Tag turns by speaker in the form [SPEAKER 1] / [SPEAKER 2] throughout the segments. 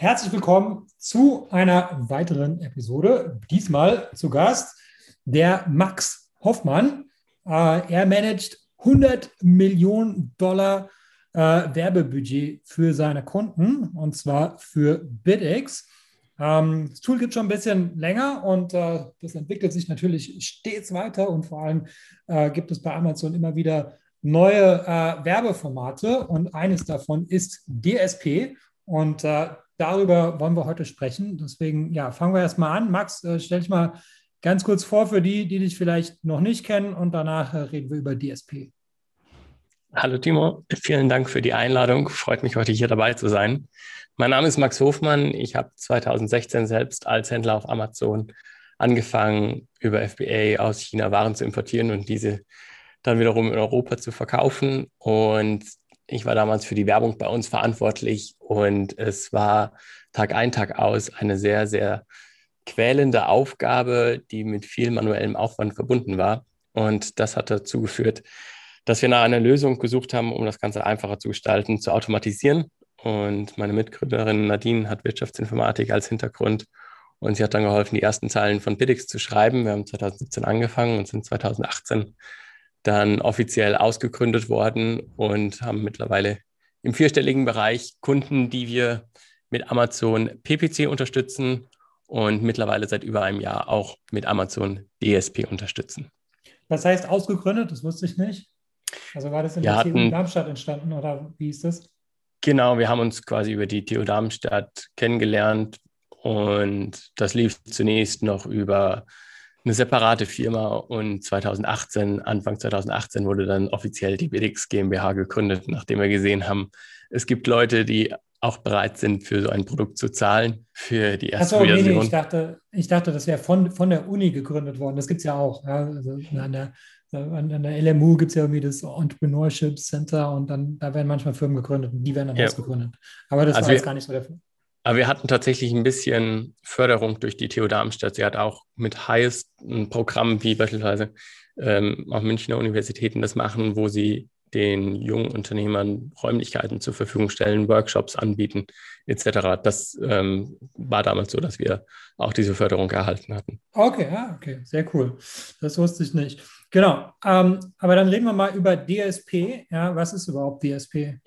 [SPEAKER 1] herzlich willkommen zu einer weiteren Episode. Diesmal zu Gast der Max Hoffmann. Äh, er managt 100 Millionen Dollar äh, Werbebudget für seine Kunden und zwar für BitX. Ähm, das Tool gibt schon ein bisschen länger und äh, das entwickelt sich natürlich stets weiter und vor allem gibt es bei Amazon immer wieder neue Werbeformate und eines davon ist DSP und äh, darüber wollen wir heute sprechen. Deswegen, ja, fangen wir erstmal an. Max, äh, stell dich mal ganz kurz vor für die, die dich vielleicht noch nicht kennen und danach äh, reden wir über DSP.
[SPEAKER 2] Hallo Timo, vielen Dank für die Einladung. Freut mich heute hier dabei zu sein. Mein Name ist Max Hofmann. Ich habe 2016 selbst als Händler auf Amazon angefangen, über FBA aus China Waren zu importieren und diese dann wiederum in Europa zu verkaufen. Und ich war damals für die Werbung bei uns verantwortlich und es war Tag ein, Tag aus eine sehr, sehr quälende Aufgabe, die mit viel manuellem Aufwand verbunden war. Und das hat dazu geführt, dass wir nach einer Lösung gesucht haben, um das Ganze einfacher zu gestalten, zu automatisieren und meine Mitgründerin Nadine hat Wirtschaftsinformatik als Hintergrund und sie hat dann geholfen, die ersten Zeilen von Biddix zu schreiben. Wir haben 2017 angefangen und sind 2018 dann offiziell ausgegründet worden und haben mittlerweile im vierstelligen Bereich Kunden, die wir mit Amazon PPC unterstützen und mittlerweile seit über einem Jahr auch mit Amazon DSP unterstützen.
[SPEAKER 1] Was heißt ausgegründet? Das wusste ich nicht. Also war das in der TU Darmstadt entstanden oder wie ist das?
[SPEAKER 2] Genau, wir haben uns quasi über die TU Darmstadt kennengelernt und das lief zunächst noch über eine separate Firma und 2018, Anfang 2018 wurde dann offiziell die BDX GmbH gegründet, nachdem wir gesehen haben, es gibt Leute, die auch bereit sind, für so ein Produkt zu zahlen, für die erste Achso,
[SPEAKER 1] Version. Nee, nee, ich dachte, ich dachte, das wäre von, von der Uni gegründet worden. Das gibt es ja auch. Ja. Also an der an, an der LMU gibt es ja irgendwie das Entrepreneurship Center und dann da werden manchmal Firmen gegründet und die werden dann ja. ausgegründet. Aber das also war jetzt gar nicht so der Fall.
[SPEAKER 2] Aber wir hatten tatsächlich ein bisschen Förderung durch die TU Darmstadt. Sie hat auch mit Highest ein Programm wie beispielsweise ähm, auch Münchner Universitäten das machen, wo sie den jungen Unternehmern Räumlichkeiten zur Verfügung stellen, Workshops anbieten, etc. Das ähm, war damals so, dass wir auch diese Förderung erhalten hatten.
[SPEAKER 1] Okay, ja, okay, sehr cool. Das wusste ich nicht. Genau. Ähm, aber dann reden wir mal über DSP. Ja, was ist überhaupt DSP?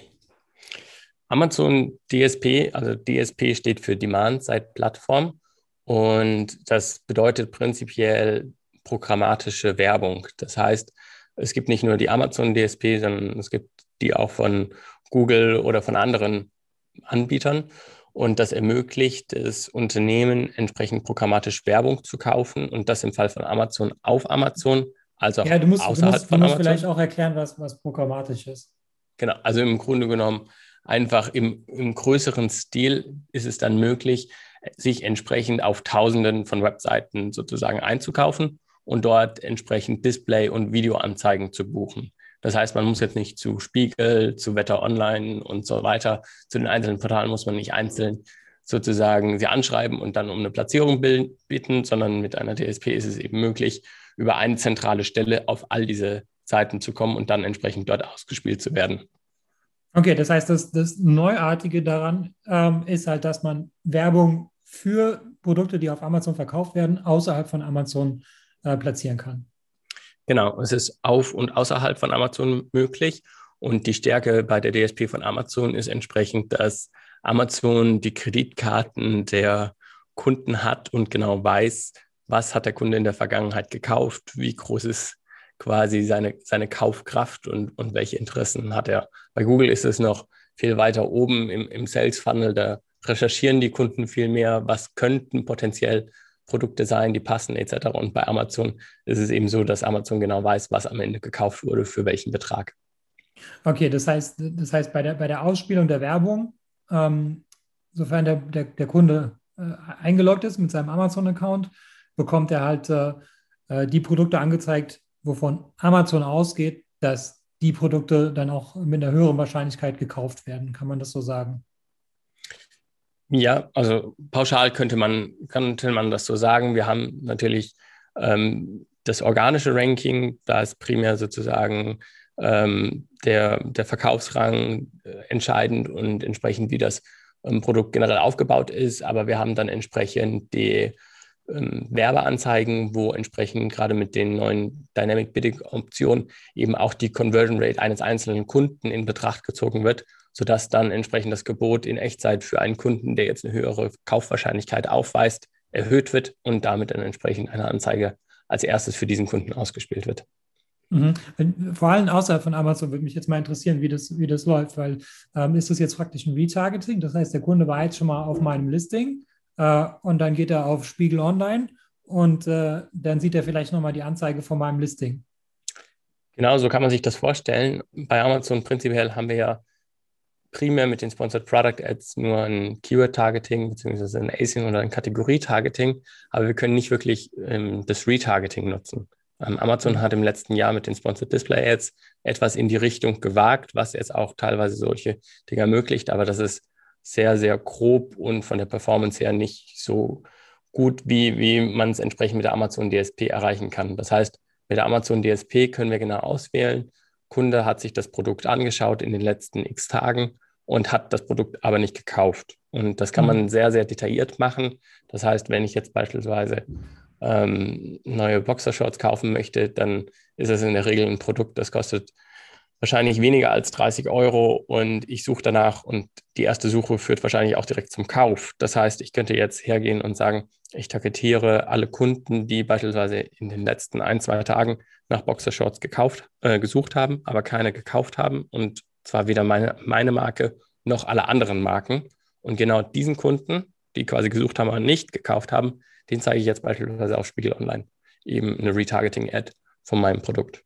[SPEAKER 2] Amazon DSP, also DSP steht für Demand-Side-Plattform und das bedeutet prinzipiell programmatische Werbung. Das heißt, es gibt nicht nur die Amazon DSP, sondern es gibt die auch von Google oder von anderen Anbietern. Und das ermöglicht es Unternehmen, entsprechend programmatisch Werbung zu kaufen und das im Fall von Amazon auf Amazon also
[SPEAKER 1] ja, du musst, außerhalb du musst, von du musst vielleicht auch erklären, was, was programmatisch ist.
[SPEAKER 2] Genau, also im Grunde genommen einfach im, im größeren Stil ist es dann möglich, sich entsprechend auf Tausenden von Webseiten sozusagen einzukaufen und dort entsprechend Display- und Videoanzeigen zu buchen. Das heißt, man muss jetzt nicht zu Spiegel, zu Wetter Online und so weiter, zu den einzelnen Portalen muss man nicht einzeln sozusagen sie anschreiben und dann um eine Platzierung bitten, sondern mit einer DSP ist es eben möglich, über eine zentrale Stelle auf all diese Seiten zu kommen und dann entsprechend dort ausgespielt zu werden.
[SPEAKER 1] Okay, das heißt, das, das Neuartige daran ähm, ist halt, dass man Werbung für Produkte, die auf Amazon verkauft werden, außerhalb von Amazon äh, platzieren kann.
[SPEAKER 2] Genau, es ist auf und außerhalb von Amazon möglich. Und die Stärke bei der DSP von Amazon ist entsprechend, dass Amazon die Kreditkarten der Kunden hat und genau weiß, was hat der Kunde in der Vergangenheit gekauft, wie groß ist quasi seine, seine Kaufkraft und, und welche Interessen hat er. Bei Google ist es noch viel weiter oben im, im Sales Funnel, da recherchieren die Kunden viel mehr, was könnten potenziell Produkte sein, die passen etc. Und bei Amazon ist es eben so, dass Amazon genau weiß, was am Ende gekauft wurde, für welchen Betrag.
[SPEAKER 1] Okay, das heißt, das heißt bei, der, bei der Ausspielung der Werbung, ähm, sofern der, der, der Kunde äh, eingeloggt ist mit seinem Amazon-Account, bekommt er halt äh, äh, die Produkte angezeigt, wovon Amazon ausgeht, dass die Produkte dann auch mit einer höheren Wahrscheinlichkeit gekauft werden. Kann man das so sagen?
[SPEAKER 2] Ja, also pauschal könnte man, könnte man das so sagen. Wir haben natürlich ähm, das organische Ranking, da ist primär sozusagen ähm, der, der Verkaufsrang äh, entscheidend und entsprechend, wie das ähm, Produkt generell aufgebaut ist, aber wir haben dann entsprechend die ähm, Werbeanzeigen, wo entsprechend gerade mit den neuen Dynamic Bidding Optionen eben auch die Conversion Rate eines einzelnen Kunden in Betracht gezogen wird, sodass dann entsprechend das Gebot in Echtzeit für einen Kunden, der jetzt eine höhere Kaufwahrscheinlichkeit aufweist, erhöht wird und damit dann entsprechend eine Anzeige als erstes für diesen Kunden ausgespielt wird.
[SPEAKER 1] Mhm. Vor allem außerhalb von Amazon würde mich jetzt mal interessieren, wie das, wie das läuft, weil ähm, ist das jetzt praktisch ein Retargeting? Das heißt, der Kunde war jetzt schon mal auf meinem Listing äh, und dann geht er auf Spiegel Online und äh, dann sieht er vielleicht nochmal die Anzeige von meinem Listing.
[SPEAKER 2] Genau, so kann man sich das vorstellen. Bei Amazon prinzipiell haben wir ja primär mit den Sponsored Product Ads nur ein Keyword-Targeting beziehungsweise ein Async oder ein Kategorie-Targeting, aber wir können nicht wirklich ähm, das Retargeting nutzen. Ähm, Amazon hat im letzten Jahr mit den Sponsored Display Ads etwas in die Richtung gewagt, was jetzt auch teilweise solche Dinge ermöglicht, aber das ist sehr, sehr grob und von der Performance her nicht so gut, wie, wie man es entsprechend mit der Amazon DSP erreichen kann. Das heißt, mit der Amazon DSP können wir genau auswählen. Kunde hat sich das Produkt angeschaut in den letzten x Tagen und hat das Produkt aber nicht gekauft. Und das kann man mhm. sehr, sehr detailliert machen. Das heißt, wenn ich jetzt beispielsweise ähm, neue Boxershorts kaufen möchte, dann ist es in der Regel ein Produkt, das kostet wahrscheinlich weniger als 30 Euro und ich suche danach und die erste Suche führt wahrscheinlich auch direkt zum Kauf. Das heißt, ich könnte jetzt hergehen und sagen, ich targetiere alle Kunden, die beispielsweise in den letzten ein, zwei Tagen nach Boxershorts gekauft, äh, gesucht haben, aber keine gekauft haben und zwar weder meine, meine Marke noch alle anderen Marken. Und genau diesen Kunden, die quasi gesucht haben, aber nicht gekauft haben, den zeige ich jetzt beispielsweise auf Spiegel Online. Eben eine Retargeting-Ad von meinem Produkt.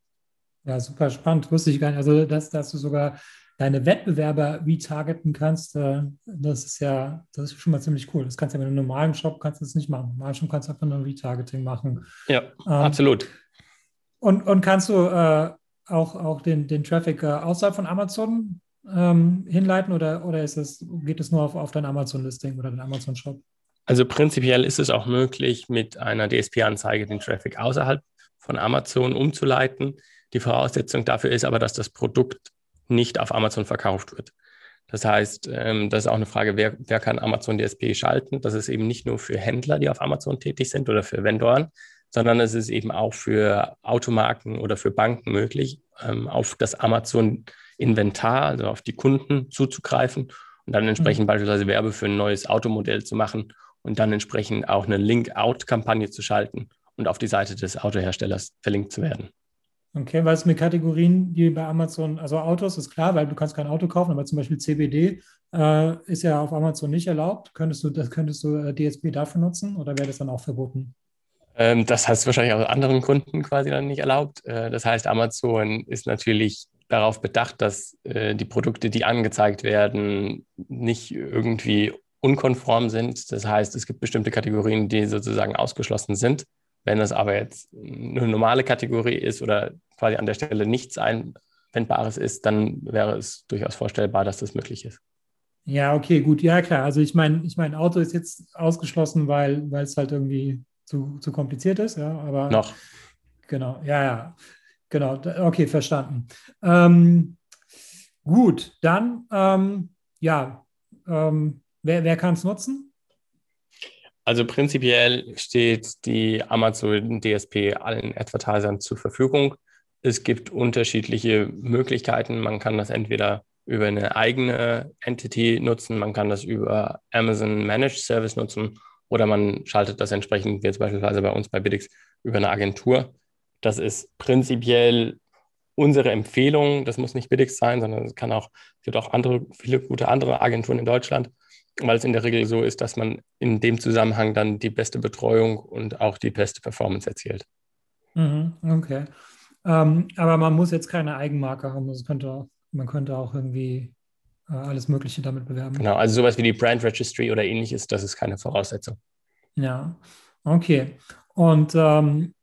[SPEAKER 1] Ja, super spannend. Wusste ich gar nicht. Also, dass, dass du sogar deine Wettbewerber retargeten kannst, äh, das ist ja, das ist schon mal ziemlich cool. Das kannst du ja mit einem normalen Shop kannst du das nicht machen. Im normalen Shop kannst du einfach nur Retargeting machen.
[SPEAKER 2] Ja, ähm, absolut.
[SPEAKER 1] Und, und kannst du äh, auch, auch den, den Traffic äh, außerhalb von Amazon ähm, hinleiten oder, oder ist es, geht es nur auf, auf dein Amazon-Listing oder dein Amazon-Shop?
[SPEAKER 2] Also prinzipiell ist es auch möglich, mit einer DSP-Anzeige den Traffic außerhalb von Amazon umzuleiten. Die Voraussetzung dafür ist aber, dass das Produkt nicht auf Amazon verkauft wird. Das heißt, ähm, das ist auch eine Frage, wer, wer kann Amazon DSP schalten? Das ist eben nicht nur für Händler, die auf Amazon tätig sind oder für Vendoren, sondern es ist eben auch für Automarken oder für Banken möglich, ähm, auf das Amazon-Inventar, also auf die Kunden zuzugreifen und dann entsprechend mhm. beispielsweise Werbe für ein neues Automodell zu machen und dann entsprechend auch eine Link-Out-Kampagne zu schalten und auf die Seite des Autoherstellers verlinkt zu werden.
[SPEAKER 1] Okay, was mit Kategorien, die bei Amazon, also Autos ist klar, weil du kannst kein Auto kaufen, aber zum Beispiel CBD äh, ist ja auf Amazon nicht erlaubt. Könntest du, das könntest du äh, DSP dafür nutzen oder wäre das dann auch verboten?
[SPEAKER 2] Ähm, das heißt wahrscheinlich aus anderen Gründen quasi dann nicht erlaubt. Äh, das heißt, Amazon ist natürlich darauf bedacht, dass äh, die Produkte, die angezeigt werden, nicht irgendwie unkonform sind. Das heißt, es gibt bestimmte Kategorien, die sozusagen ausgeschlossen sind. Wenn es aber jetzt eine normale Kategorie ist oder quasi an der Stelle nichts Einwendbares ist, dann wäre es durchaus vorstellbar, dass das möglich ist.
[SPEAKER 1] Ja, okay, gut, ja klar. Also ich meine, ich meine, Auto ist jetzt ausgeschlossen, weil, weil es halt irgendwie zu, zu kompliziert ist, ja, aber
[SPEAKER 2] noch.
[SPEAKER 1] Genau, ja, ja. Genau, okay, verstanden. Ähm, gut, dann ähm, ja, ähm, wer, wer kann es nutzen?
[SPEAKER 2] Also prinzipiell steht die Amazon DSP allen Advertisern zur Verfügung. Es gibt unterschiedliche Möglichkeiten. Man kann das entweder über eine eigene Entity nutzen, man kann das über Amazon Managed Service nutzen oder man schaltet das entsprechend, wie jetzt beispielsweise bei uns bei Biddix, über eine Agentur. Das ist prinzipiell unsere Empfehlung. Das muss nicht Biddix sein, sondern es kann auch, es gibt auch andere, viele gute andere Agenturen in Deutschland weil es in der Regel so ist, dass man in dem Zusammenhang dann die beste Betreuung und auch die beste Performance erzielt.
[SPEAKER 1] Mhm, okay. Ähm, aber man muss jetzt keine Eigenmarke haben. Das könnte, man könnte auch irgendwie äh, alles Mögliche damit bewerben.
[SPEAKER 2] Genau, also sowas wie die Brand Registry oder ähnliches, das ist keine Voraussetzung.
[SPEAKER 1] Ja, okay. Und ähm,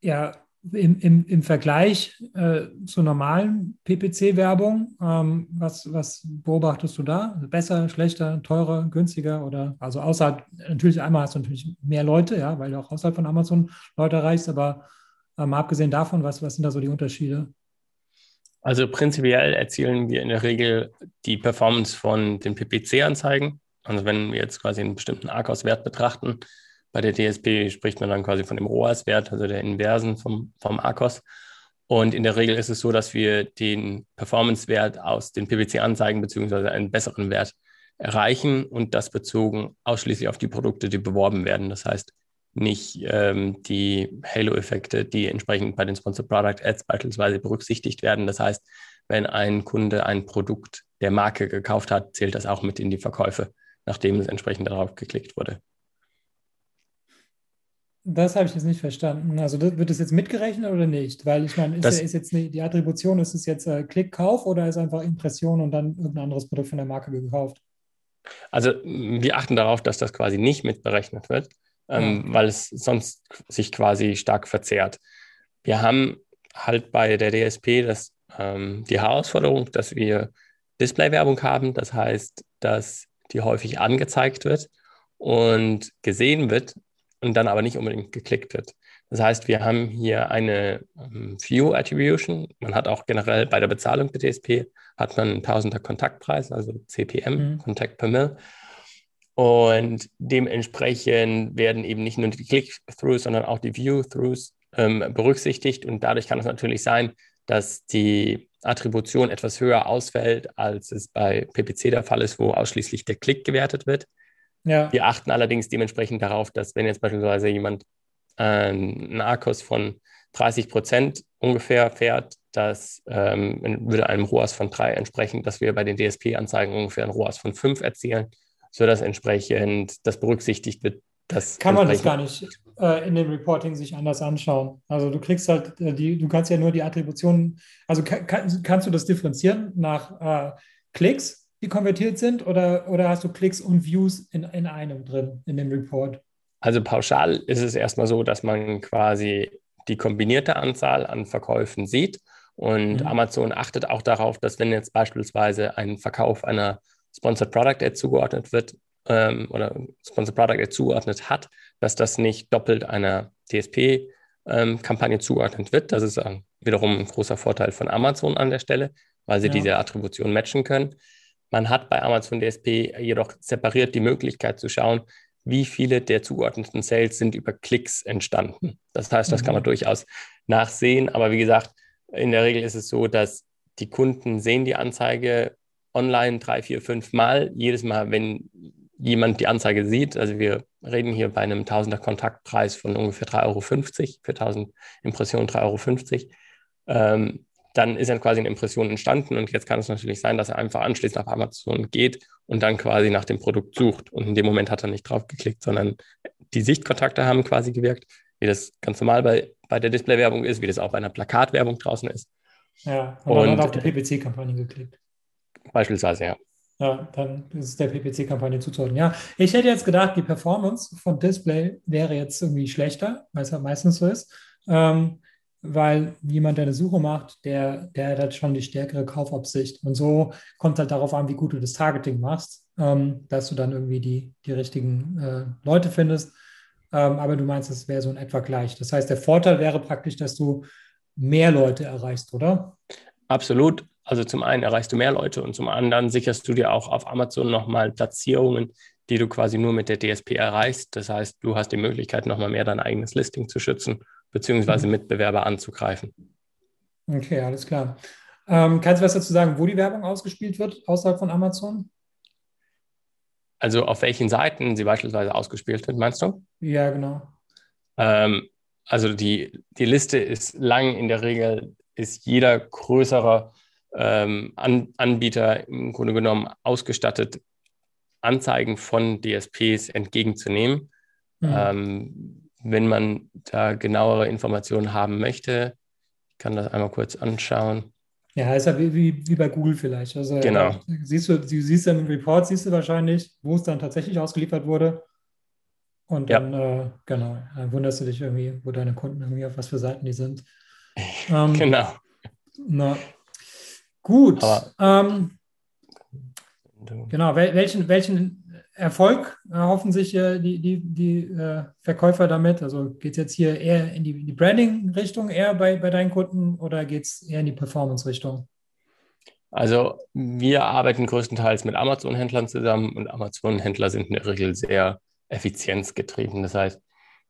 [SPEAKER 1] ja, im, im, im Vergleich äh, zur normalen PPC-Werbung, ähm, was, was beobachtest du da? Besser, schlechter, teurer, günstiger oder also außerhalb, natürlich einmal hast du natürlich mehr Leute, ja, weil du auch außerhalb von Amazon Leute erreichst, aber ähm, abgesehen davon, was, was sind da so die Unterschiede?
[SPEAKER 2] Also prinzipiell erzielen wir in der Regel die Performance von den PPC-Anzeigen. Also wenn wir jetzt quasi einen bestimmten ARCOS-Wert betrachten, bei der DSP spricht man dann quasi von dem ROAS-Wert, also der Inversen vom, vom ARCOS. Und in der Regel ist es so, dass wir den Performance-Wert aus den PPC-Anzeigen beziehungsweise einen besseren Wert erreichen und das bezogen ausschließlich auf die Produkte, die beworben werden. Das heißt, nicht ähm, die Halo-Effekte, die entsprechend bei den Sponsored Product Ads beispielsweise berücksichtigt werden. Das heißt, wenn ein Kunde ein Produkt der Marke gekauft hat, zählt das auch mit in die Verkäufe, nachdem es entsprechend darauf geklickt wurde.
[SPEAKER 1] Das habe ich jetzt nicht verstanden. Also wird das jetzt mitgerechnet oder nicht? Weil ich meine, ist, das, ist jetzt die Attribution, ist es jetzt äh, Klick-Kauf oder ist einfach Impression und dann irgendein anderes Produkt von der Marke gekauft?
[SPEAKER 2] Also wir achten darauf, dass das quasi nicht mitberechnet wird, ähm, okay. weil es sonst sich quasi stark verzehrt. Wir haben halt bei der DSP das, ähm, die Herausforderung, dass wir Display-Werbung haben. Das heißt, dass die häufig angezeigt wird und gesehen wird und dann aber nicht unbedingt geklickt wird. Das heißt, wir haben hier eine ähm, View Attribution. Man hat auch generell bei der Bezahlung der DSP hat man einen Tausender Kontaktpreis, also CPM, mhm. Contact per Mill. Und dementsprechend werden eben nicht nur die Click-Throughs, sondern auch die View-Throughs ähm, berücksichtigt. Und dadurch kann es natürlich sein, dass die Attribution etwas höher ausfällt, als es bei PPC der Fall ist, wo ausschließlich der Klick gewertet wird. Ja. Wir achten allerdings dementsprechend darauf, dass wenn jetzt beispielsweise jemand äh, einen Akkus von 30 Prozent ungefähr fährt, das ähm, würde einem ROAS von 3 entsprechen, dass wir bei den DSP-Anzeigen ungefähr ein ROAS von 5 erzielen, sodass entsprechend das berücksichtigt wird. Dass
[SPEAKER 1] Kann man das gar nicht äh, in dem Reporting sich anders anschauen. Also du kriegst halt äh, die, du kannst ja nur die Attributionen, also kann, kannst du das differenzieren nach äh, Klicks, die konvertiert sind, oder, oder hast du Klicks und Views in, in einem drin, in dem Report?
[SPEAKER 2] Also pauschal ist es erstmal so, dass man quasi die kombinierte Anzahl an Verkäufen sieht. Und mhm. Amazon achtet auch darauf, dass wenn jetzt beispielsweise ein Verkauf einer Sponsored Product Ad zugeordnet wird ähm, oder Sponsored Product Ad zugeordnet hat, dass das nicht doppelt einer DSP-Kampagne ähm, zugeordnet wird. Das ist äh, wiederum ein großer Vorteil von Amazon an der Stelle, weil sie ja. diese Attribution matchen können. Man hat bei Amazon DSP jedoch separiert die Möglichkeit zu schauen, wie viele der zugeordneten Sales sind über Klicks entstanden. Das heißt, das mhm. kann man mhm. durchaus nachsehen. Aber wie gesagt, in der Regel ist es so, dass die Kunden sehen die Anzeige online drei, vier, fünf Mal. Jedes Mal, wenn jemand die Anzeige sieht, also wir reden hier bei einem Tausender Kontaktpreis von ungefähr 3,50 Euro, für 1000 Impressionen 3,50 Euro. Ähm, dann ist dann quasi eine Impression entstanden und jetzt kann es natürlich sein, dass er einfach anschließend auf Amazon geht und dann quasi nach dem Produkt sucht und in dem Moment hat er nicht drauf geklickt, sondern die Sichtkontakte haben quasi gewirkt, wie das ganz normal bei, bei der Display-Werbung ist, wie das auch bei einer Plakatwerbung draußen ist.
[SPEAKER 1] Ja, und, und dann hat auf die PPC-Kampagne geklickt.
[SPEAKER 2] Beispielsweise, ja.
[SPEAKER 1] Ja, dann ist es der PPC-Kampagne zuzuordnen. Ja, ich hätte jetzt gedacht, die Performance von Display wäre jetzt irgendwie schlechter, weil es ja meistens so ist. Ähm, weil jemand, der eine Suche macht, der, der hat halt schon die stärkere Kaufabsicht. Und so kommt halt darauf an, wie gut du das Targeting machst, ähm, dass du dann irgendwie die, die richtigen äh, Leute findest. Ähm, aber du meinst, es wäre so in etwa gleich. Das heißt, der Vorteil wäre praktisch, dass du mehr Leute erreichst, oder?
[SPEAKER 2] Absolut. Also zum einen erreichst du mehr Leute und zum anderen sicherst du dir auch auf Amazon nochmal Platzierungen, die du quasi nur mit der DSP erreichst. Das heißt, du hast die Möglichkeit, nochmal mehr dein eigenes Listing zu schützen beziehungsweise mhm. Mitbewerber anzugreifen.
[SPEAKER 1] Okay, alles klar. Ähm, kannst du was dazu sagen, wo die Werbung ausgespielt wird, außerhalb von Amazon?
[SPEAKER 2] Also auf welchen Seiten sie beispielsweise ausgespielt wird, meinst du?
[SPEAKER 1] Ja, genau.
[SPEAKER 2] Ähm, also die, die Liste ist lang. In der Regel ist jeder größere ähm, An Anbieter im Grunde genommen ausgestattet, Anzeigen von DSPs entgegenzunehmen. Mhm. Ähm, wenn man da genauere Informationen haben möchte, ich kann das einmal kurz anschauen.
[SPEAKER 1] Ja, ist ja wie, wie, wie bei Google vielleicht. Also,
[SPEAKER 2] genau.
[SPEAKER 1] Ja, siehst du, du siehst dann im Report, siehst du wahrscheinlich, wo es dann tatsächlich ausgeliefert wurde. Und dann, ja. äh, genau, dann wunderst du dich irgendwie, wo deine Kunden irgendwie auf was für Seiten die sind.
[SPEAKER 2] Ähm, genau.
[SPEAKER 1] Na, gut. Ähm, genau, welchen, welchen Erfolg erhoffen sich äh, die, die, die äh, Verkäufer damit? Also geht es jetzt hier eher in die, die Branding-Richtung eher bei, bei deinen Kunden oder geht es eher in die Performance-Richtung?
[SPEAKER 2] Also wir arbeiten größtenteils mit Amazon-Händlern zusammen und Amazon-Händler sind in der Regel sehr effizienzgetrieben. Das heißt,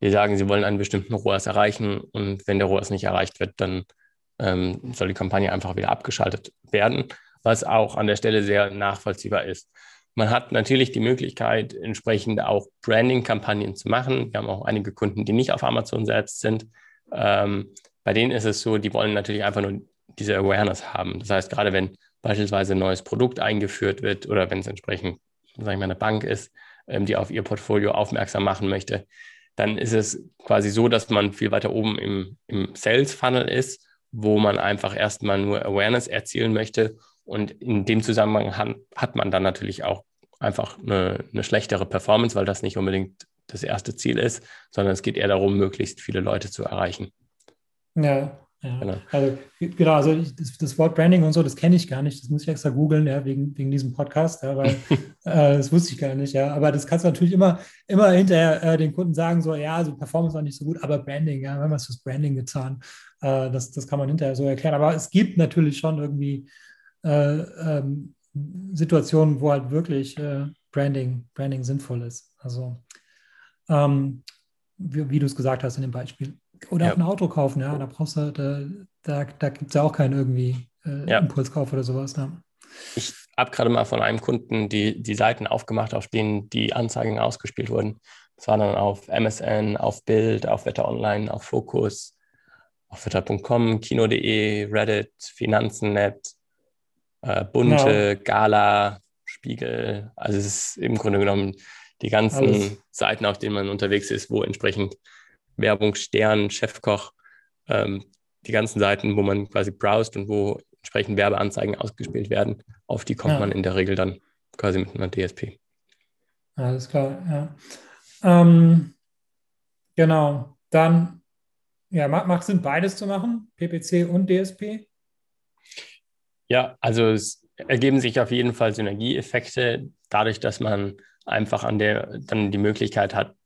[SPEAKER 2] wir sagen, sie wollen einen bestimmten ROAS erreichen und wenn der ROAS nicht erreicht wird, dann ähm, soll die Kampagne einfach wieder abgeschaltet werden, was auch an der Stelle sehr nachvollziehbar ist. Man hat natürlich die Möglichkeit, entsprechend auch Branding-Kampagnen zu machen. Wir haben auch einige Kunden, die nicht auf Amazon selbst sind. Ähm, bei denen ist es so, die wollen natürlich einfach nur diese Awareness haben. Das heißt, gerade wenn beispielsweise ein neues Produkt eingeführt wird oder wenn es entsprechend, sage ich mal, eine Bank ist, ähm, die auf ihr Portfolio aufmerksam machen möchte, dann ist es quasi so, dass man viel weiter oben im, im Sales-Funnel ist, wo man einfach erstmal nur Awareness erzielen möchte. Und in dem Zusammenhang hat, hat man dann natürlich auch einfach eine, eine schlechtere Performance, weil das nicht unbedingt das erste Ziel ist, sondern es geht eher darum, möglichst viele Leute zu erreichen.
[SPEAKER 1] Ja, ja. Genau. Also, genau, also das, das, Wort Branding und so, das kenne ich gar nicht. Das muss ich extra googeln, ja, wegen, wegen diesem Podcast, ja, weil äh, das wusste ich gar nicht, ja. Aber das kannst du natürlich immer, immer hinterher äh, den Kunden sagen, so, ja, so Performance war nicht so gut, aber Branding, ja, wir haben was fürs Branding getan. Äh, das, das kann man hinterher so erklären. Aber es gibt natürlich schon irgendwie äh, ähm, Situationen, wo halt wirklich äh, Branding, Branding sinnvoll ist. Also ähm, wie, wie du es gesagt hast in dem Beispiel. Oder ja. auch ein Auto kaufen, ja. Da brauchst du, da, da, da gibt es ja auch keinen irgendwie äh, ja. Impulskauf oder sowas. Ne?
[SPEAKER 2] Ich habe gerade mal von einem Kunden die, die Seiten aufgemacht, auf denen die Anzeigen ausgespielt wurden. Das war dann auf MSN, auf Bild, auf Wetter Online, auf Focus, auf wetter.com, kino.de, Reddit, Finanzen.net, äh, Bunte, genau. Gala, Spiegel. Also es ist im Grunde genommen die ganzen Alles. Seiten, auf denen man unterwegs ist, wo entsprechend Werbung, Stern, Chefkoch, ähm, die ganzen Seiten, wo man quasi browst und wo entsprechend Werbeanzeigen ausgespielt werden, auf die kommt ja. man in der Regel dann quasi mit einer DSP.
[SPEAKER 1] Alles klar, ja. Ähm, genau, dann ja, macht Sinn, beides zu machen, PPC und DSP?
[SPEAKER 2] Ja, also es ergeben sich auf jeden Fall Synergieeffekte, dadurch, dass man einfach an der dann die Möglichkeit hat,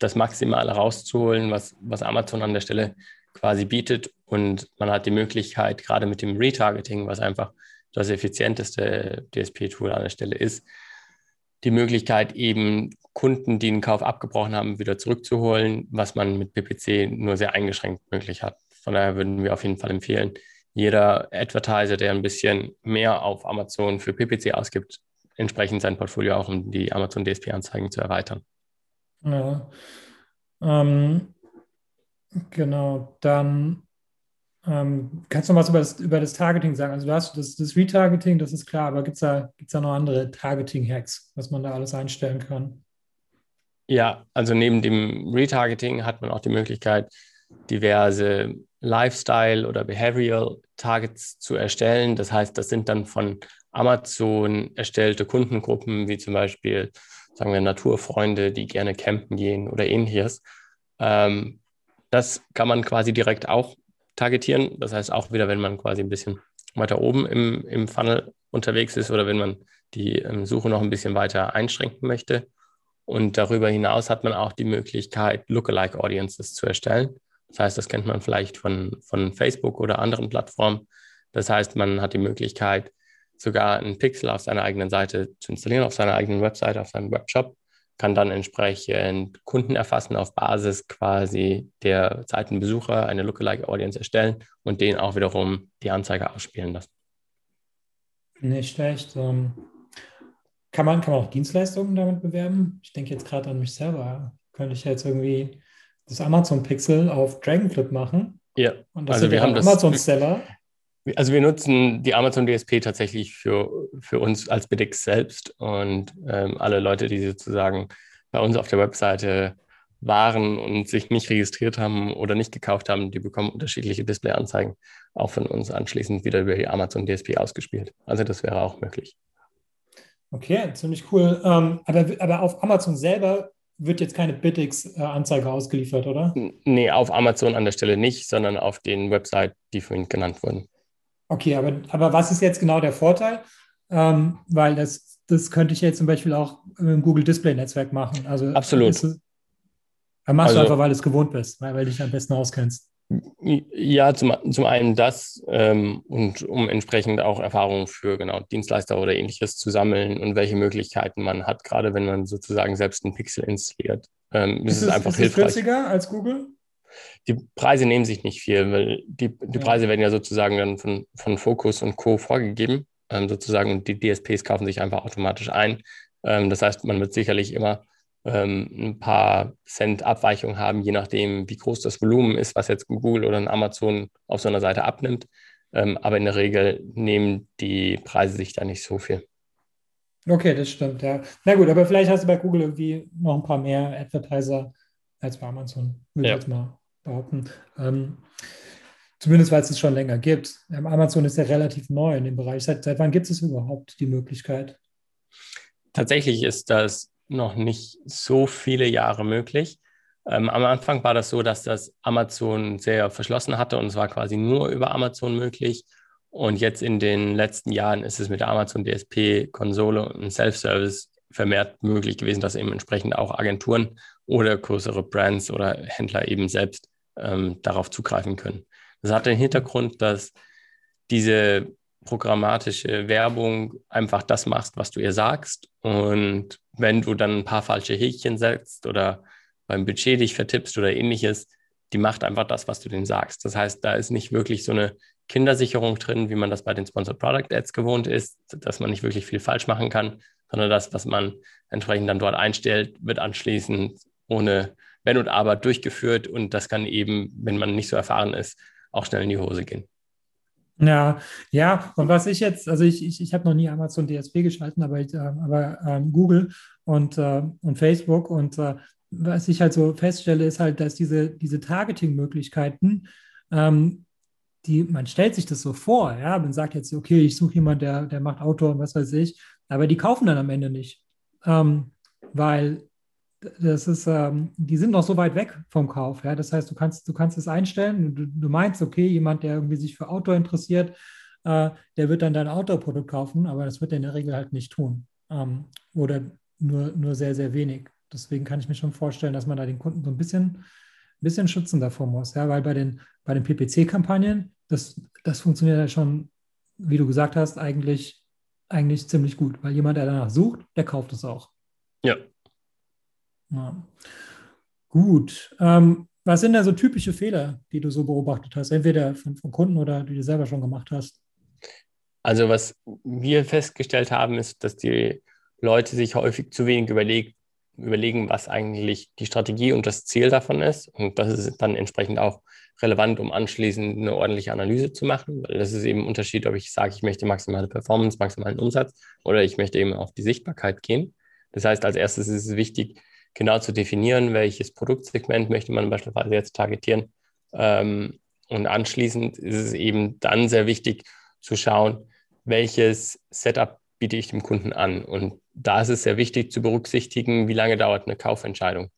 [SPEAKER 2] das Maximale rauszuholen, was, was Amazon an der Stelle quasi bietet. Und man hat die Möglichkeit, gerade mit dem Retargeting, was einfach das effizienteste DSP-Tool an der Stelle ist, die Möglichkeit, eben Kunden, die einen Kauf abgebrochen haben, wieder zurückzuholen, was man mit PPC nur sehr eingeschränkt möglich hat. Von daher würden wir auf jeden Fall empfehlen, jeder Advertiser, der ein bisschen mehr auf Amazon für PPC ausgibt, entsprechend sein Portfolio auch um die Amazon DSP-Anzeigen zu erweitern.
[SPEAKER 1] Ja. Ähm, genau, dann ähm, kannst du noch was über das, über das Targeting sagen? Also du hast das, das Retargeting, das ist klar, aber gibt es da, gibt's da noch andere Targeting-Hacks, was man da alles einstellen kann?
[SPEAKER 2] Ja, also neben dem Retargeting hat man auch die Möglichkeit, diverse Lifestyle- oder Behavioral-Targets zu erstellen. Das heißt, das sind dann von Amazon erstellte Kundengruppen, wie zum Beispiel sagen wir, Naturfreunde, die gerne campen gehen oder ähnliches. Ähm, das kann man quasi direkt auch targetieren. Das heißt, auch wieder, wenn man quasi ein bisschen weiter oben im, im Funnel unterwegs ist oder wenn man die ähm, Suche noch ein bisschen weiter einschränken möchte. Und darüber hinaus hat man auch die Möglichkeit, Lookalike Audiences zu erstellen. Das heißt, das kennt man vielleicht von, von Facebook oder anderen Plattformen. Das heißt, man hat die Möglichkeit, sogar einen Pixel auf seiner eigenen Seite zu installieren, auf seiner eigenen Webseite, auf seinem Webshop, kann dann entsprechend Kunden erfassen auf Basis quasi der Seitenbesucher, eine Lookalike Audience erstellen und denen auch wiederum die Anzeige ausspielen lassen.
[SPEAKER 1] Nicht schlecht. Ähm, kann, man, kann man auch Dienstleistungen damit bewerben? Ich denke jetzt gerade an mich selber. Könnte ich jetzt irgendwie das Amazon Pixel auf Dragonflip machen?
[SPEAKER 2] Ja,
[SPEAKER 1] und das also wir haben Amazon Seller.
[SPEAKER 2] Also wir nutzen die Amazon DSP tatsächlich für, für uns als Bedix selbst und ähm, alle Leute, die sozusagen bei uns auf der Webseite waren und sich nicht registriert haben oder nicht gekauft haben, die bekommen unterschiedliche Displayanzeigen auch von uns anschließend wieder über die Amazon DSP ausgespielt. Also das wäre auch möglich.
[SPEAKER 1] Okay, ziemlich cool. Ähm, aber, aber auf Amazon selber wird jetzt keine Bittix-Anzeige ausgeliefert, oder?
[SPEAKER 2] Nee, auf Amazon an der Stelle nicht, sondern auf den Website, die vorhin genannt wurden.
[SPEAKER 1] Okay, aber, aber was ist jetzt genau der Vorteil? Ähm, weil das, das könnte ich jetzt zum Beispiel auch im Google Display Netzwerk machen. Also
[SPEAKER 2] Absolut.
[SPEAKER 1] Ist, dann machst also, du einfach, weil du es gewohnt bist, weil, weil du dich am besten auskennst.
[SPEAKER 2] Ja, zum, zum einen das ähm, und um entsprechend auch Erfahrungen für genau Dienstleister oder ähnliches zu sammeln und welche Möglichkeiten man hat, gerade wenn man sozusagen selbst einen Pixel installiert.
[SPEAKER 1] Ähm, ist, ist, es einfach ist hilfreich. Ist günstiger als Google?
[SPEAKER 2] Die Preise nehmen sich nicht viel, weil die, die. Preise werden ja sozusagen dann von, von Focus und Co. vorgegeben, ähm, sozusagen, und die DSPs kaufen sich einfach automatisch ein. Ähm, das heißt, man wird sicherlich immer ähm, ein paar Cent Abweichung haben, je nachdem, wie groß das Volumen ist, was jetzt Google oder ein Amazon auf so einer Seite abnimmt. Ähm, aber in der Regel nehmen die Preise sich da nicht so viel.
[SPEAKER 1] Okay, das stimmt, ja. Na gut, aber vielleicht hast du bei Google irgendwie noch ein paar mehr Advertiser als bei Amazon, würde ja. ich jetzt mal behaupten. Ähm, zumindest weil es es schon länger gibt. Ähm, Amazon ist ja relativ neu in dem Bereich. Seit, seit wann gibt es überhaupt die Möglichkeit?
[SPEAKER 2] Tatsächlich ist das noch nicht so viele Jahre möglich. Ähm, am Anfang war das so, dass das Amazon sehr verschlossen hatte und es war quasi nur über Amazon möglich. Und jetzt in den letzten Jahren ist es mit der Amazon DSP-Konsole und Self-Service vermehrt möglich gewesen, dass eben entsprechend auch Agenturen oder größere Brands oder Händler eben selbst ähm, darauf zugreifen können. Das hat den Hintergrund, dass diese programmatische Werbung einfach das machst, was du ihr sagst. Und wenn du dann ein paar falsche Häkchen setzt oder beim Budget dich vertippst oder ähnliches, die macht einfach das, was du denen sagst. Das heißt, da ist nicht wirklich so eine Kindersicherung drin, wie man das bei den Sponsored Product Ads gewohnt ist, dass man nicht wirklich viel falsch machen kann, sondern das, was man entsprechend dann dort einstellt, wird anschließend ohne Wenn und Aber durchgeführt und das kann eben, wenn man nicht so erfahren ist, auch schnell in die Hose gehen.
[SPEAKER 1] Ja, ja, und was ich jetzt, also ich, ich, ich habe noch nie Amazon DSP geschalten, aber, ich, äh, aber ähm, Google und, äh, und Facebook und äh, was ich halt so feststelle, ist halt, dass diese, diese Targeting-Möglichkeiten, ähm, die, man stellt sich das so vor, ja, man sagt jetzt, okay, ich suche jemanden, der, der macht Auto und was weiß ich, aber die kaufen dann am Ende nicht, ähm, weil das ist, ähm, die sind noch so weit weg vom Kauf. Ja? Das heißt, du kannst, du kannst es einstellen. Du, du meinst, okay, jemand, der irgendwie sich für Auto interessiert, äh, der wird dann dein Autoprodukt kaufen, aber das wird er in der Regel halt nicht tun. Ähm, oder nur, nur sehr, sehr wenig. Deswegen kann ich mir schon vorstellen, dass man da den Kunden so ein bisschen, bisschen schützen davor muss. Ja? Weil bei den, bei den PPC-Kampagnen, das, das funktioniert ja schon, wie du gesagt hast, eigentlich, eigentlich ziemlich gut. Weil jemand, der danach sucht, der kauft es auch.
[SPEAKER 2] Ja,
[SPEAKER 1] ja. Gut. Ähm, was sind denn so typische Fehler, die du so beobachtet hast, entweder von, von Kunden oder die du selber schon gemacht hast?
[SPEAKER 2] Also was wir festgestellt haben, ist, dass die Leute sich häufig zu wenig überlegt, überlegen, was eigentlich die Strategie und das Ziel davon ist. Und das ist dann entsprechend auch relevant, um anschließend eine ordentliche Analyse zu machen. Weil das ist eben ein Unterschied, ob ich sage, ich möchte maximale Performance, maximalen Umsatz oder ich möchte eben auf die Sichtbarkeit gehen. Das heißt, als erstes ist es wichtig, genau zu definieren, welches Produktsegment möchte man beispielsweise jetzt targetieren. Ähm, und anschließend ist es eben dann sehr wichtig zu schauen, welches Setup biete ich dem Kunden an. Und da ist es sehr wichtig zu berücksichtigen, wie lange dauert eine Kaufentscheidung.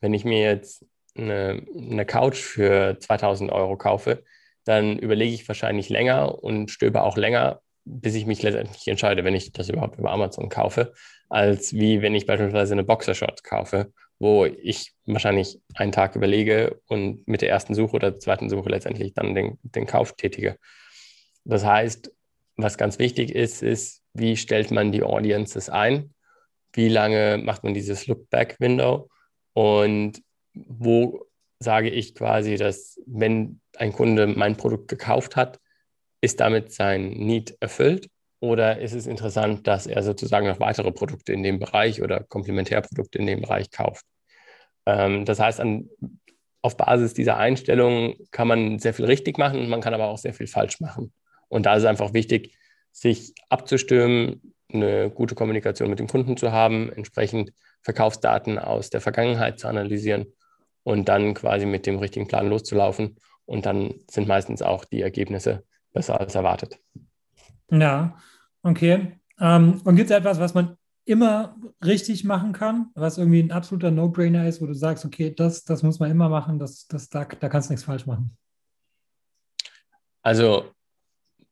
[SPEAKER 2] Wenn ich mir jetzt eine, eine Couch für 2000 Euro kaufe, dann überlege ich wahrscheinlich länger und stöbe auch länger, bis ich mich letztendlich entscheide, wenn ich das überhaupt über Amazon kaufe, als wie wenn ich beispielsweise eine Boxershot kaufe, wo ich wahrscheinlich einen Tag überlege und mit der ersten Suche oder der zweiten Suche letztendlich dann den, den Kauf tätige. Das heißt, was ganz wichtig ist, ist, wie stellt man die Audiences ein? Wie lange macht man dieses Look-Back-Window? Und wo sage ich quasi, dass wenn ein Kunde mein Produkt gekauft hat, ist damit sein Need erfüllt oder ist es interessant, dass er sozusagen noch weitere Produkte in dem Bereich oder Komplementärprodukte in dem Bereich kauft? Ähm, das heißt, an, auf Basis dieser Einstellung kann man sehr viel richtig machen, man kann aber auch sehr viel falsch machen. Und da ist es einfach wichtig, sich abzustimmen, eine gute Kommunikation mit dem Kunden zu haben, entsprechend Verkaufsdaten aus der Vergangenheit zu analysieren und dann quasi mit dem richtigen Plan loszulaufen. Und dann sind meistens auch die Ergebnisse besser als erwartet.
[SPEAKER 1] Ja, okay. Ähm, und gibt es etwas, was man immer richtig machen kann, was irgendwie ein absoluter No-Brainer ist, wo du sagst, okay, das, das muss man immer machen, das, das, da, da kannst du nichts falsch machen?
[SPEAKER 2] Also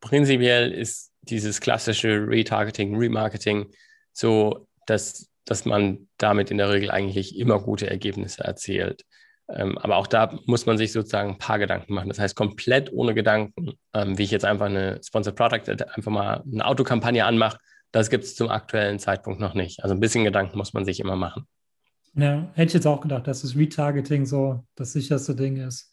[SPEAKER 2] prinzipiell ist dieses klassische Retargeting, Remarketing so, dass, dass man damit in der Regel eigentlich immer gute Ergebnisse erzielt. Ähm, aber auch da muss man sich sozusagen ein paar Gedanken machen. Das heißt, komplett ohne Gedanken, ähm, wie ich jetzt einfach eine Sponsored Product, äh, einfach mal eine Autokampagne anmache, das gibt es zum aktuellen Zeitpunkt noch nicht. Also ein bisschen Gedanken muss man sich immer machen.
[SPEAKER 1] Ja, hätte ich jetzt auch gedacht, dass das Retargeting so das sicherste Ding ist.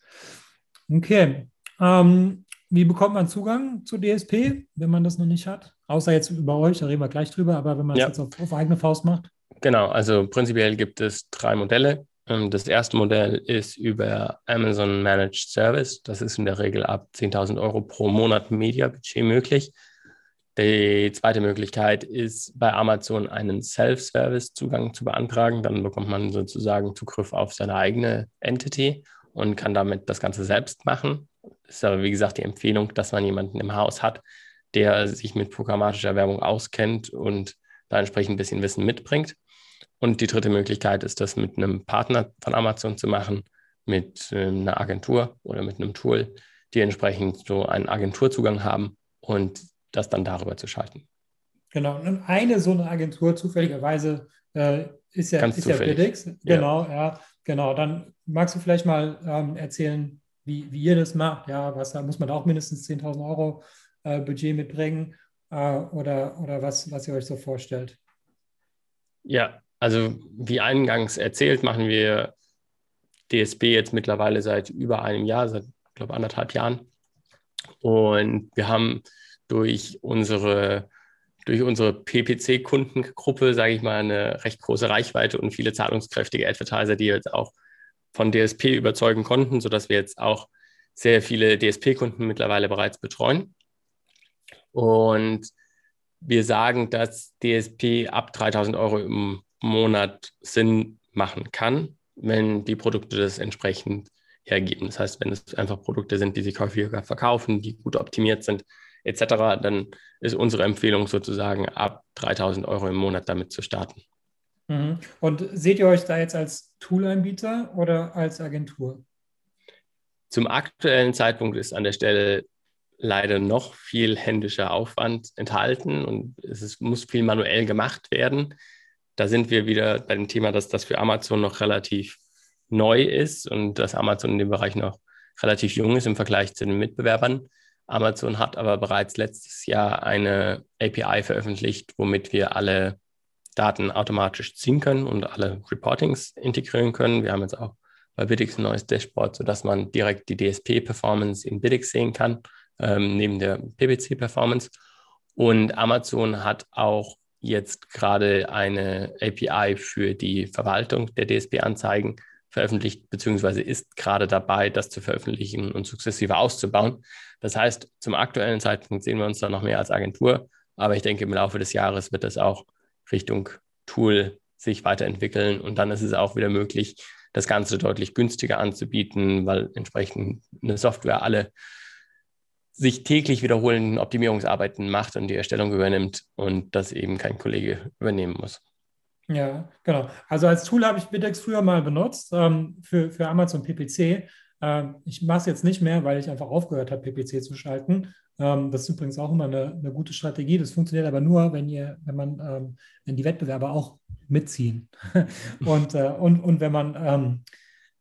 [SPEAKER 1] Okay. Ähm, wie bekommt man Zugang zu DSP, wenn man das noch nicht hat? Außer jetzt über euch, da reden wir gleich drüber, aber wenn man ja. das jetzt auf, auf eigene Faust macht?
[SPEAKER 2] Genau, also prinzipiell gibt es drei Modelle. Ähm, das erste Modell ist über Amazon Managed Service. Das ist in der Regel ab 10.000 Euro pro Monat Media-Budget möglich. Die zweite Möglichkeit ist, bei Amazon einen Self-Service-Zugang zu beantragen. Dann bekommt man sozusagen Zugriff auf seine eigene Entity und kann damit das Ganze selbst machen. Ist aber, wie gesagt, die Empfehlung, dass man jemanden im Haus hat, der sich mit programmatischer Werbung auskennt und da entsprechend ein bisschen Wissen mitbringt. Und die dritte Möglichkeit ist, das mit einem Partner von Amazon zu machen, mit ähm, einer Agentur oder mit einem Tool, die entsprechend so einen Agenturzugang haben und das dann darüber zu schalten.
[SPEAKER 1] Genau. Und eine so eine Agentur zufälligerweise äh, ist ja, Ganz ist ja Biddix. Genau, ja. ja. genau. Dann magst du vielleicht mal ähm, erzählen, wie, wie ihr das macht. Ja, was da muss man da auch mindestens 10.000 Euro äh, Budget mitbringen äh, oder, oder was, was ihr euch so vorstellt?
[SPEAKER 2] Ja, also wie eingangs erzählt, machen wir DSB jetzt mittlerweile seit über einem Jahr, seit, glaube anderthalb Jahren. Und wir haben durch unsere, durch unsere PPC-Kundengruppe, sage ich mal, eine recht große Reichweite und viele zahlungskräftige Advertiser, die jetzt auch von DSP überzeugen konnten, sodass wir jetzt auch sehr viele DSP-Kunden mittlerweile bereits betreuen. Und wir sagen, dass DSP ab 3000 Euro im Monat Sinn machen kann, wenn die Produkte das entsprechend hergeben. Das heißt, wenn es einfach Produkte sind, die sich häufiger verkaufen, die gut optimiert sind, etc., dann ist unsere Empfehlung sozusagen ab 3000 Euro im Monat damit zu starten.
[SPEAKER 1] Mhm. Und seht ihr euch da jetzt als Tool-Anbieter oder als Agentur?
[SPEAKER 2] Zum aktuellen Zeitpunkt ist an der Stelle leider noch viel händischer Aufwand enthalten und es ist, muss viel manuell gemacht werden. Da sind wir wieder bei dem Thema, dass das für Amazon noch relativ neu ist und dass Amazon in dem Bereich noch relativ jung ist im Vergleich zu den Mitbewerbern. Amazon hat aber bereits letztes Jahr eine API veröffentlicht, womit wir alle Daten automatisch ziehen können und alle Reportings integrieren können. Wir haben jetzt auch bei Biddix ein neues Dashboard, sodass man direkt die DSP-Performance in Biddix sehen kann ähm, neben der PPC-Performance. Und Amazon hat auch jetzt gerade eine API für die Verwaltung der DSP-Anzeigen veröffentlicht, beziehungsweise ist gerade dabei, das zu veröffentlichen und sukzessive auszubauen. Das heißt, zum aktuellen Zeitpunkt sehen wir uns da noch mehr als Agentur, aber ich denke, im Laufe des Jahres wird das auch Richtung Tool sich weiterentwickeln und dann ist es auch wieder möglich, das Ganze deutlich günstiger anzubieten, weil entsprechend eine Software alle sich täglich wiederholenden Optimierungsarbeiten macht und die Erstellung übernimmt und das eben kein Kollege übernehmen muss.
[SPEAKER 1] Ja, genau. Also als Tool habe ich Bidex früher mal benutzt ähm, für, für Amazon PPC. Ähm, ich mache es jetzt nicht mehr, weil ich einfach aufgehört habe, PPC zu schalten. Ähm, das ist übrigens auch immer eine, eine, gute Strategie. Das funktioniert aber nur, wenn ihr, wenn man, ähm, wenn die Wettbewerber auch mitziehen. und, äh, und, und wenn man ähm,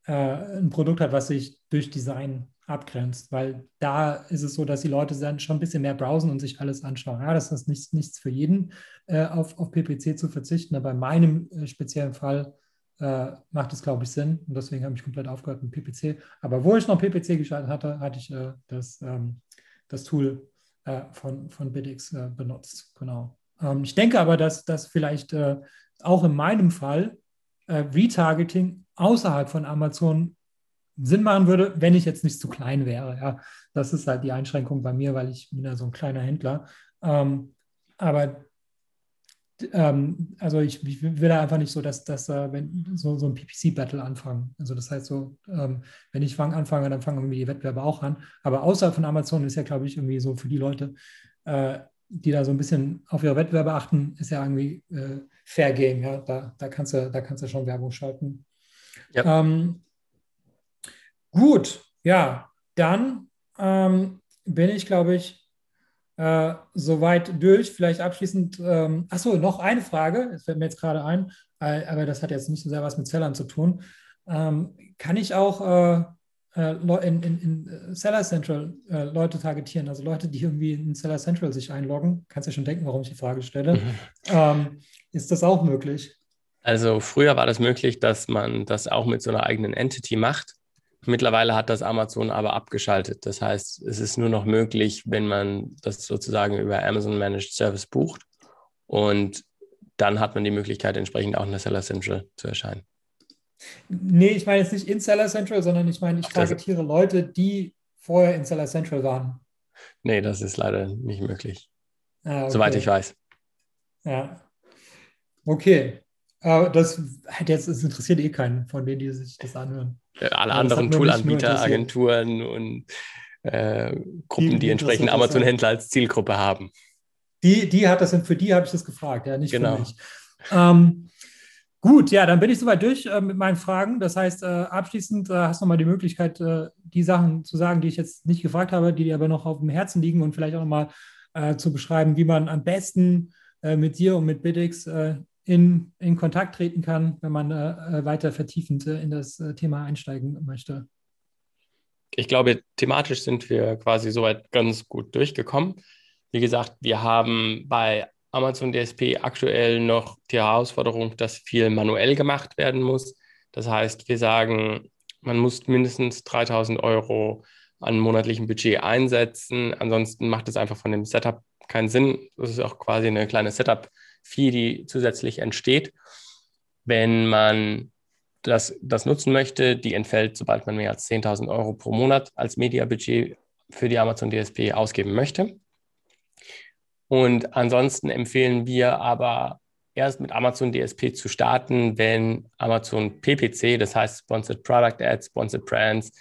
[SPEAKER 1] äh, ein Produkt hat, was sich durch Design abgrenzt, weil da ist es so, dass die Leute dann schon ein bisschen mehr browsen und sich alles anschauen. Ja, das ist nicht, nichts für jeden, äh, auf, auf PPC zu verzichten, aber in meinem äh, speziellen Fall äh, macht es, glaube ich, Sinn und deswegen habe ich komplett aufgehört mit PPC. Aber wo ich noch PPC geschaltet hatte, hatte ich äh, das, ähm, das Tool äh, von, von Biddix äh, benutzt. Genau. Ähm, ich denke aber, dass das vielleicht auch in meinem Fall Retargeting außerhalb von Amazon Sinn machen würde, wenn ich jetzt nicht zu klein wäre. Ja, das ist halt die Einschränkung bei mir, weil ich bin ja so ein kleiner Händler. Ähm, aber ähm, also ich, ich, will da einfach nicht so, dass, dass äh, wenn so, so ein PPC-Battle anfangen. Also das heißt so, ähm, wenn ich fang, anfange, dann fangen irgendwie die Wettbewerber auch an. Aber außerhalb von Amazon ist ja, glaube ich, irgendwie so für die Leute, äh, die da so ein bisschen auf ihre Wettbewerber achten, ist ja irgendwie äh, Fair Game. Ja, da, da kannst du, da kannst du schon Werbung schalten. Ja. Ähm, Gut, ja, dann ähm, bin ich, glaube ich, äh, soweit durch. Vielleicht abschließend, ähm, achso, noch eine Frage, das fällt mir jetzt gerade ein, äh, aber das hat jetzt nicht so sehr was mit Zellern zu tun. ähm, kann ich auch äh, äh in, in, in, äh, Seller Central äh, Leute targetieren, also Leute, die irgendwie in Seller Central sich einloggen. Kannst ja schon denken, warum ich die Frage stelle. Mhm. Ähm, ist das auch möglich?
[SPEAKER 2] Also früher war das möglich, dass man das auch mit so einer eigenen Entity macht. Mittlerweile hat das Amazon aber abgeschaltet. Das heißt, es ist nur noch möglich, wenn man das sozusagen über Amazon Managed Service bucht. Und dann hat man die Möglichkeit, entsprechend auch in der Seller Central zu erscheinen.
[SPEAKER 1] Nee, ich meine jetzt nicht in Seller Central, sondern ich meine, ich targetiere Leute, die vorher in Seller Central waren.
[SPEAKER 2] Nee, das ist leider nicht möglich. Ah, okay. Soweit ich weiß.
[SPEAKER 1] Ja. Okay. Aber das, jetzt, das interessiert eh keinen von denen, die sich das anhören.
[SPEAKER 2] Alle anderen Toolanbieter, Agenturen und äh, Gruppen, die, die entsprechend Amazon-Händler als Zielgruppe haben.
[SPEAKER 1] Die, die hat das, für die habe ich das gefragt, ja, nicht genau. für mich. Ähm, gut, ja, dann bin ich soweit durch äh, mit meinen Fragen. Das heißt, äh, abschließend äh, hast du nochmal die Möglichkeit, äh, die Sachen zu sagen, die ich jetzt nicht gefragt habe, die dir aber noch auf dem Herzen liegen und vielleicht auch nochmal äh, zu beschreiben, wie man am besten äh, mit dir und mit Biddix in, in Kontakt treten kann, wenn man äh, weiter vertiefend äh, in das äh, Thema einsteigen möchte?
[SPEAKER 2] Ich glaube, thematisch sind wir quasi soweit ganz gut durchgekommen. Wie gesagt, wir haben bei Amazon DSP aktuell noch die Herausforderung, dass viel manuell gemacht werden muss. Das heißt, wir sagen, man muss mindestens 3000 Euro an monatlichem Budget einsetzen. Ansonsten macht es einfach von dem Setup keinen Sinn. Das ist auch quasi eine kleine Setup- Fee, die zusätzlich entsteht. Wenn man das, das nutzen möchte, die entfällt, sobald man mehr als 10.000 Euro pro Monat als Mediabudget für die Amazon DSP ausgeben möchte. Und ansonsten empfehlen wir aber erst mit Amazon DSP zu starten, wenn Amazon PPC, das heißt Sponsored Product Ads, Sponsored Brands,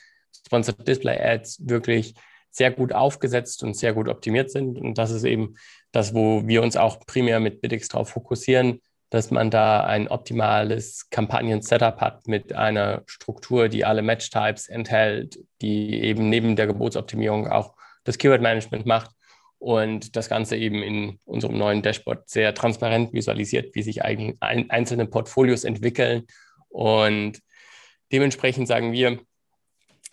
[SPEAKER 2] Sponsored Display Ads, wirklich sehr gut aufgesetzt und sehr gut optimiert sind. Und das ist eben das, wo wir uns auch primär mit Biddix darauf fokussieren, dass man da ein optimales Kampagnen-Setup hat mit einer Struktur, die alle Match-Types enthält, die eben neben der Gebotsoptimierung auch das Keyword-Management macht und das Ganze eben in unserem neuen Dashboard sehr transparent visualisiert, wie sich eigentlich einzelne Portfolios entwickeln. Und dementsprechend sagen wir,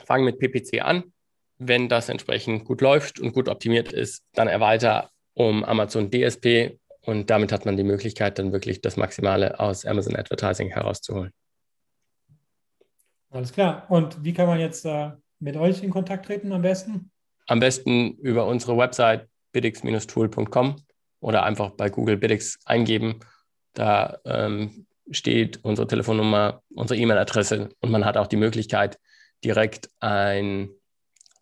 [SPEAKER 2] fangen mit PPC an. Wenn das entsprechend gut läuft und gut optimiert ist, dann erweiter um Amazon DSP und damit hat man die Möglichkeit, dann wirklich das Maximale aus Amazon Advertising herauszuholen.
[SPEAKER 1] Alles klar. Und wie kann man jetzt äh, mit euch in Kontakt treten am besten?
[SPEAKER 2] Am besten über unsere Website bidix-tool.com oder einfach bei Google Bidix eingeben. Da ähm, steht unsere Telefonnummer, unsere E-Mail-Adresse und man hat auch die Möglichkeit, direkt einen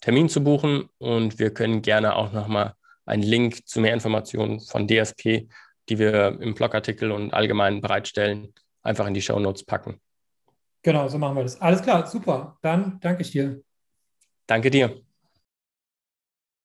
[SPEAKER 2] Termin zu buchen und wir können gerne auch nochmal einen Link zu mehr Informationen von DSP, die wir im Blogartikel und allgemein bereitstellen, einfach in die Show Notes packen.
[SPEAKER 1] Genau, so machen wir das. Alles klar, super. Dann danke ich dir.
[SPEAKER 2] Danke dir.